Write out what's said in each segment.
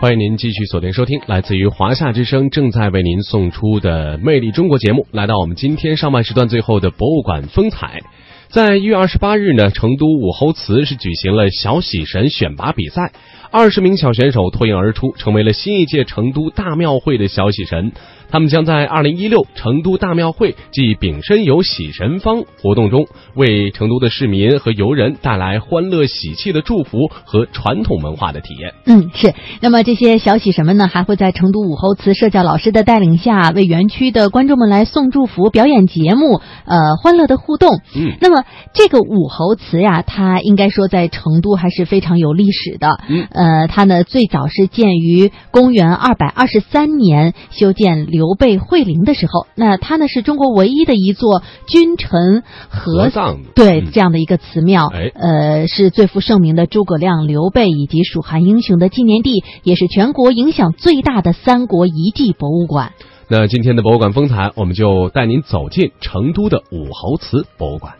欢迎您继续锁定收听，来自于华夏之声正在为您送出的《魅力中国》节目。来到我们今天上半时段最后的博物馆风采，在一月二十八日呢，成都武侯祠是举行了小喜神选拔比赛，二十名小选手脱颖而出，成为了新一届成都大庙会的小喜神。他们将在二零一六成都大庙会暨丙申游喜神方活动中，为成都的市民和游人带来欢乐喜气的祝福和传统文化的体验。嗯，是。那么这些小喜神们呢，还会在成都武侯祠社教老师的带领下，为园区的观众们来送祝福、表演节目，呃，欢乐的互动。嗯，那么这个武侯祠呀，它应该说在成都还是非常有历史的。嗯，呃，它呢最早是建于公元二百二十三年，修建刘备会陵的时候，那它呢是中国唯一的一座君臣合葬对、嗯这样的一个祠庙，哎呃，是最负盛名的诸葛亮、刘备以及蜀汉英雄的纪念地，也是全国影响最大的三国遗迹博物馆。那今天的博物馆风采，我们就带您走进成都的武侯祠博物馆。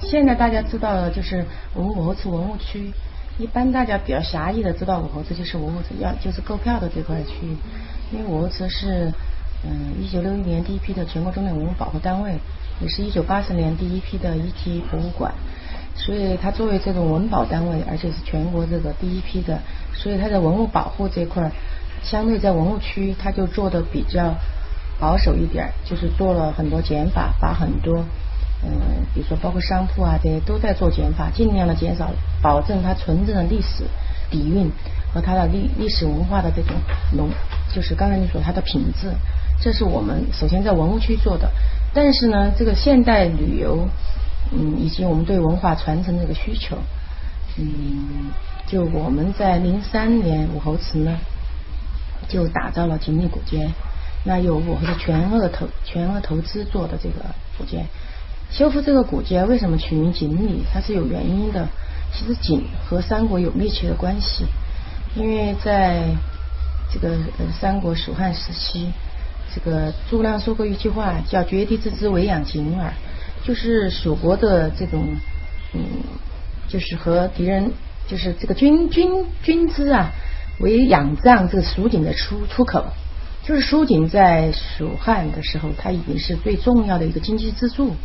现在大家知道的就是我们武侯祠文物区，一般大家比较狭义的知道武侯祠就是武侯祠要就是购票的这块区域，因为武侯祠是嗯一九六一年第一批的全国重点文物保护单位，也是一九八四年第一批的一级博物馆，所以它作为这种文保单位，而且是全国这个第一批的，所以它在文物保护这块，相对在文物区它就做的比较保守一点，就是做了很多减法，把很多。嗯，比如说包括商铺啊这些都在做减法，尽量的减少，保证它纯正的历史底蕴和它的历历史文化的这种浓，就是刚才你说它的品质，这是我们首先在文物区做的。但是呢，这个现代旅游，嗯，以及我们对文化传承这个需求，嗯，就我们在零三年武侯祠呢，就打造了锦里古街，那由我们的全额投全额投资做的这个古街。修复这个古街为什么取名锦里？它是有原因的。其实锦和三国有密切的关系，因为在这个呃三国蜀汉时期，这个诸葛亮说过一句话，叫“绝地之资，唯养锦耳”，就是蜀国的这种嗯，就是和敌人就是这个军军军资啊，为仰仗这个蜀锦的出出口。就是蜀锦在蜀汉的时候，它已经是最重要的一个经济支柱。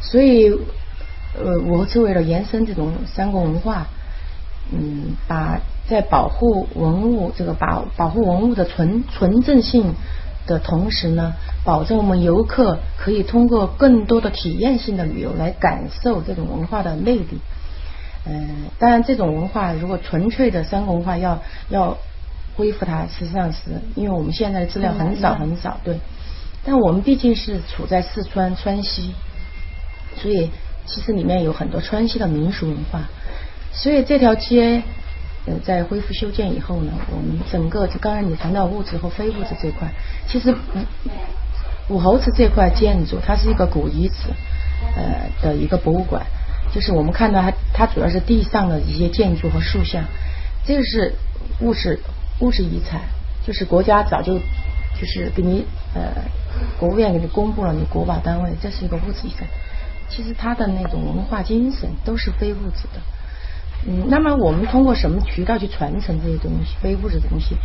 所以，呃，我是为了延伸这种三国文化，嗯，把在保护文物这个保保护文物的纯纯正性的同时呢，保证我们游客可以通过更多的体验性的旅游来感受这种文化的魅力。嗯，当然，这种文化如果纯粹的三国文化要要恢复它，实际上是因为我们现在的资料很少很少，对。但我们毕竟是处在四川川西。所以其实里面有很多川西的民俗文化，所以这条街呃在恢复修建以后呢，我们整个就刚才你谈到物质和非物质这块，其实武侯祠这块建筑它是一个古遗址呃的一个博物馆，就是我们看到它它主要是地上的一些建筑和塑像，这个是物质物质遗产，就是国家早就就是给你呃国务院给你公布了你国保单位，这是一个物质遗产。其实它的那种文化精神都是非物质的，嗯，那么我们通过什么渠道去传承这些东西，非物质的东西？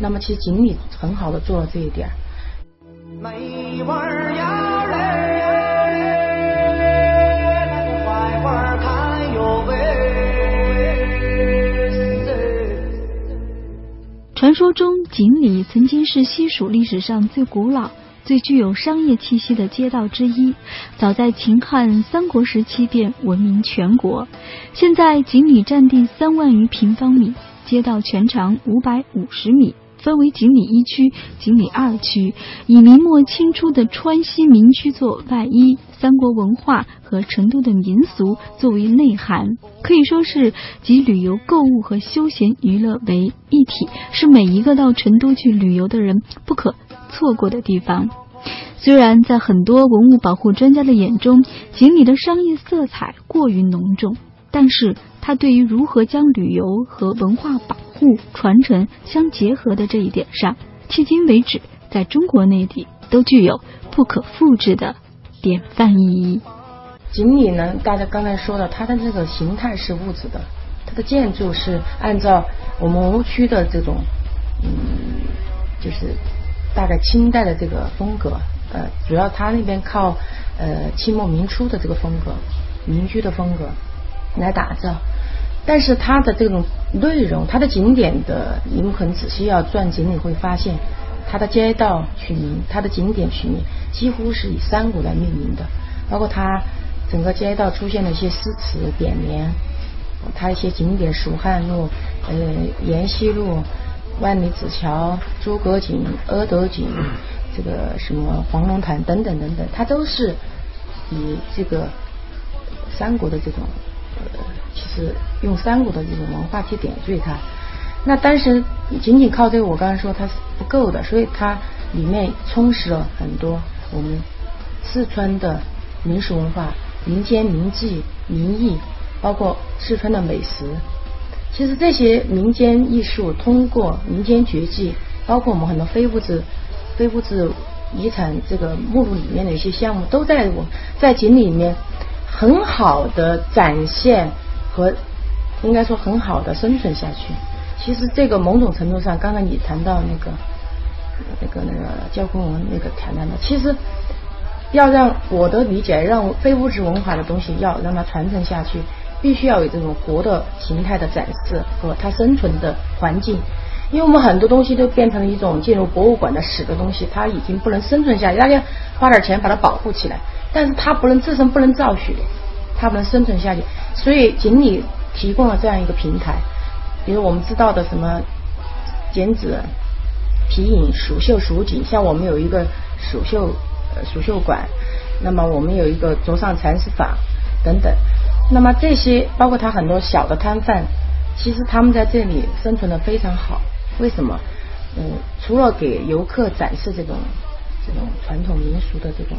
那么其实锦鲤很好的做了这一点。美味呀嘞，坏坏看哟喂。传说中，锦里曾经是西蜀历史上最古老、最具有商业气息的街道之一，早在秦汉三国时期便闻名全国。现在锦里占地三万余平方米，街道全长五百五十米。分为锦里一区、锦里二区，以明末清初的川西民居作外衣，三国文化和成都的民俗作为内涵，可以说是集旅游、购物和休闲娱乐为一体，是每一个到成都去旅游的人不可错过的地方。虽然在很多文物保护专家的眼中，锦里的商业色彩过于浓重，但是它对于如何将旅游和文化保护传承相结合的这一点上，迄今为止在中国内地都具有不可复制的典范意义。锦里呢，大家刚才说了，它的这个形态是物质的，它的建筑是按照我们文物区的这种，嗯，就是大概清代的这个风格，呃，主要它那边靠呃清末民初的这个风格，民居的风格来打造。但是它的这种内容，它的景点的，你们很仔细要转景，你会发现它的街道取名，它的景点取名几乎是以山谷来命名的，包括它整个街道出现了一些诗词匾联，它一些景点蜀汉路、呃延西路、万里子桥、诸葛井、阿斗井，这个什么黄龙潭等等等等，它都是以这个三国的这种。呃，其实用三国的这种文化去点缀它，那但是仅仅靠这个，我刚才说它是不够的，所以它里面充实了很多我们四川的民俗文化、民间名妓、民艺，包括四川的美食。其实这些民间艺术通过民间绝技，包括我们很多非物质、非物质遗产这个目录里面的一些项目，都在我在锦里面。很好的展现和应该说很好的生存下去。其实这个某种程度上，刚才你谈到那个那个那个教科文那个谈到的，其实要让我的理解，让非物质文化的东西要让它传承下去，必须要有这种活的形态的展示和它生存的环境。因为我们很多东西都变成了一种进入博物馆的死的东西，它已经不能生存下去。大家花点钱把它保护起来。但是它不能自身不能造血，它不能生存下去，所以锦鲤提供了这样一个平台。比如我们知道的什么剪纸、皮影、蜀绣、蜀锦，像我们有一个蜀绣呃蜀绣馆，那么我们有一个桌上禅师坊等等。那么这些包括他很多小的摊贩，其实他们在这里生存的非常好。为什么？嗯，除了给游客展示这种这种传统民俗的这种。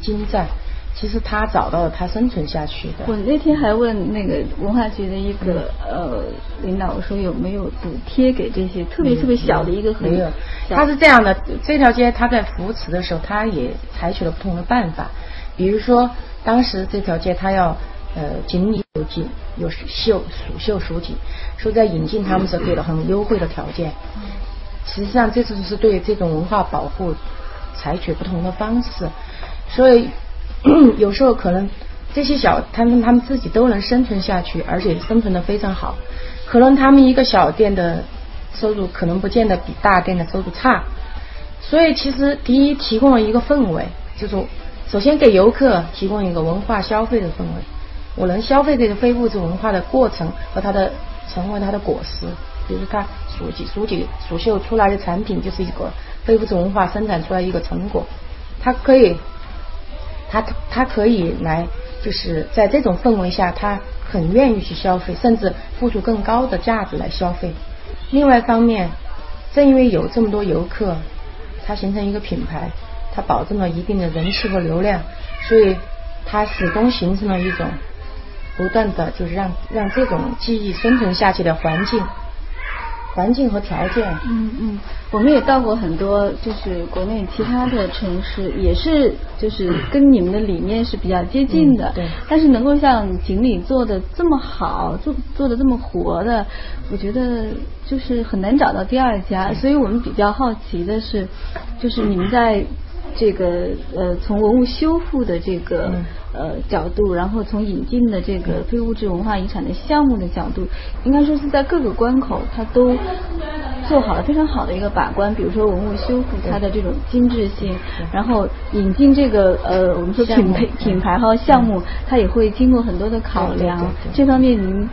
精湛，其实他找到了他生存下去的。我那天还问那个文化局的一个呃领导，我说有没有补贴给这些特别特别小的一个？没有，他是这样的，这条街他在扶持的时候，他也采取了不同的办法。比如说，当时这条街他要呃锦鲤有锦有绣蜀绣蜀锦，说在引进他们是给了很优惠的条件。实际上，这次是对这种文化保护采取不同的方式。所以 有时候可能这些小摊贩他们自己都能生存下去，而且生存的非常好。可能他们一个小店的收入可能不见得比大店的收入差。所以其实第一提供了一个氛围，就是首先给游客提供一个文化消费的氛围。我能消费这个非物质文化的过程和它的成为它的果实，比如它蜀锦、蜀锦、蜀绣出来的产品就是一个非物质文化生产出来一个成果，它可以。它它可以来，就是在这种氛围下，它很愿意去消费，甚至付出更高的价值来消费。另外一方面，正因为有这么多游客，它形成一个品牌，它保证了一定的人气和流量，所以它始终形成了一种不断的就是让让这种记忆生存下去的环境。环境和条件，嗯嗯，我们也到过很多，就是国内其他的城市，也是就是跟你们的理念是比较接近的，对。但是能够像锦鲤做的这么好，做做的这么活的，我觉得就是很难找到第二家。所以我们比较好奇的是，就是你们在。这个呃，从文物修复的这个呃角度，然后从引进的这个非物质文化遗产的项目的角度，应该说是在各个关口，它都做好了非常好的一个把关。比如说文物修复它的这种精致性，然后引进这个呃我们说品牌品牌和项目，它也会经过很多的考量。这方面您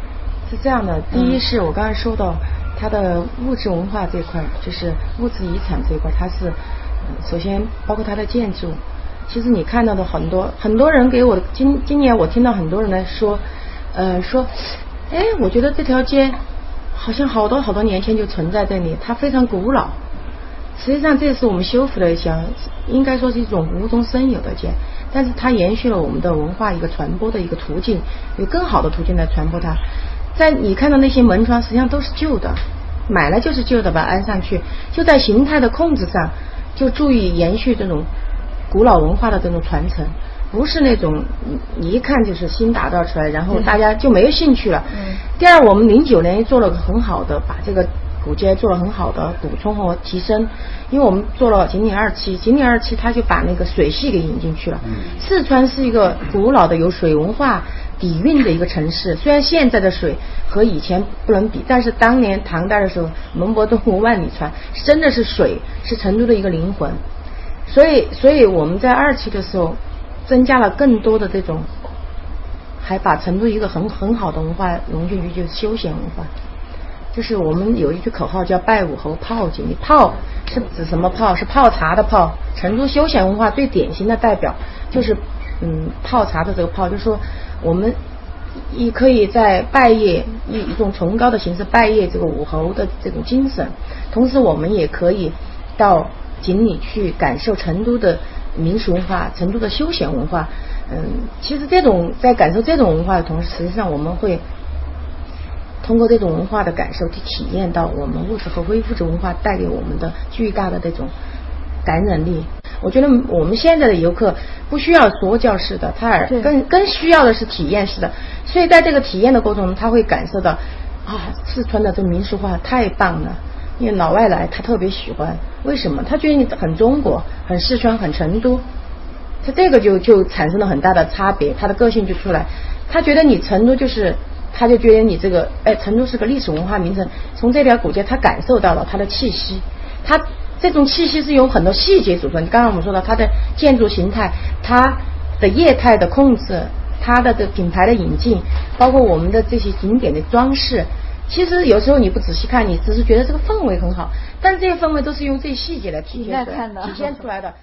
是这样的，第一是我刚才说到它的物质文化这块，就是物质遗产这一块，它是。首先，包括它的建筑，其实你看到的很多很多人给我今今年我听到很多人来说，呃说，哎，我觉得这条街好像好多好多年前就存在这里，它非常古老。实际上，这是我们修复的一项，应该说是一种无中生有的街，但是它延续了我们的文化一个传播的一个途径，有更好的途径来传播它。在你看到那些门窗，实际上都是旧的，买了就是旧的，把它安上去，就在形态的控制上。就注意延续这种古老文化的这种传承，不是那种你你一看就是新打造出来，然后大家就没有兴趣了。第二，我们零九年做了个很好的，把这个古街做了很好的补充和提升，因为我们做了锦岭二期，锦岭二期它就把那个水系给引进去了。四川是一个古老的有水文化底蕴的一个城市，虽然现在的水和以前不能比，但是当年唐代的时候，门泊东吴万里船，真的是水是成都的一个灵魂。所以，所以我们在二期的时候，增加了更多的这种，还把成都一个很很好的文化融进去，就是休闲文化。就是我们有一句口号叫“拜武侯泡锦鲤”，泡是指什么泡？是泡茶的泡。成都休闲文化最典型的代表就是，嗯，泡茶的这个泡，就是说我们也可以在拜谒以一种崇高的形式拜谒这个武侯的这种精神，同时我们也可以到锦里去感受成都的民俗文化、成都的休闲文化。嗯，其实这种在感受这种文化的同时，实际上我们会通过这种文化的感受，去体验到我们物质和非物质文化带给我们的巨大的这种感染力。我觉得我们现在的游客不需要说教式的，他而更更需要的是体验式的。所以在这个体验的过程中，他会感受到啊，四川的这民俗化太棒了。因为老外来，他特别喜欢，为什么？他觉得你很中国，很四川，很成都。他这个就就产生了很大的差别，他的个性就出来。他觉得你成都就是，他就觉得你这个，哎，成都是个历史文化名城。从这条古街，他感受到了他的气息，它这种气息是由很多细节组成。刚刚我们说到它的建筑形态，它的业态的控制，它的这品牌的引进，包括我们的这些景点的装饰。其实有时候你不仔细看，你只是觉得这个氛围很好，但这些氛围都是用这些细节来体现出来、体现出来的。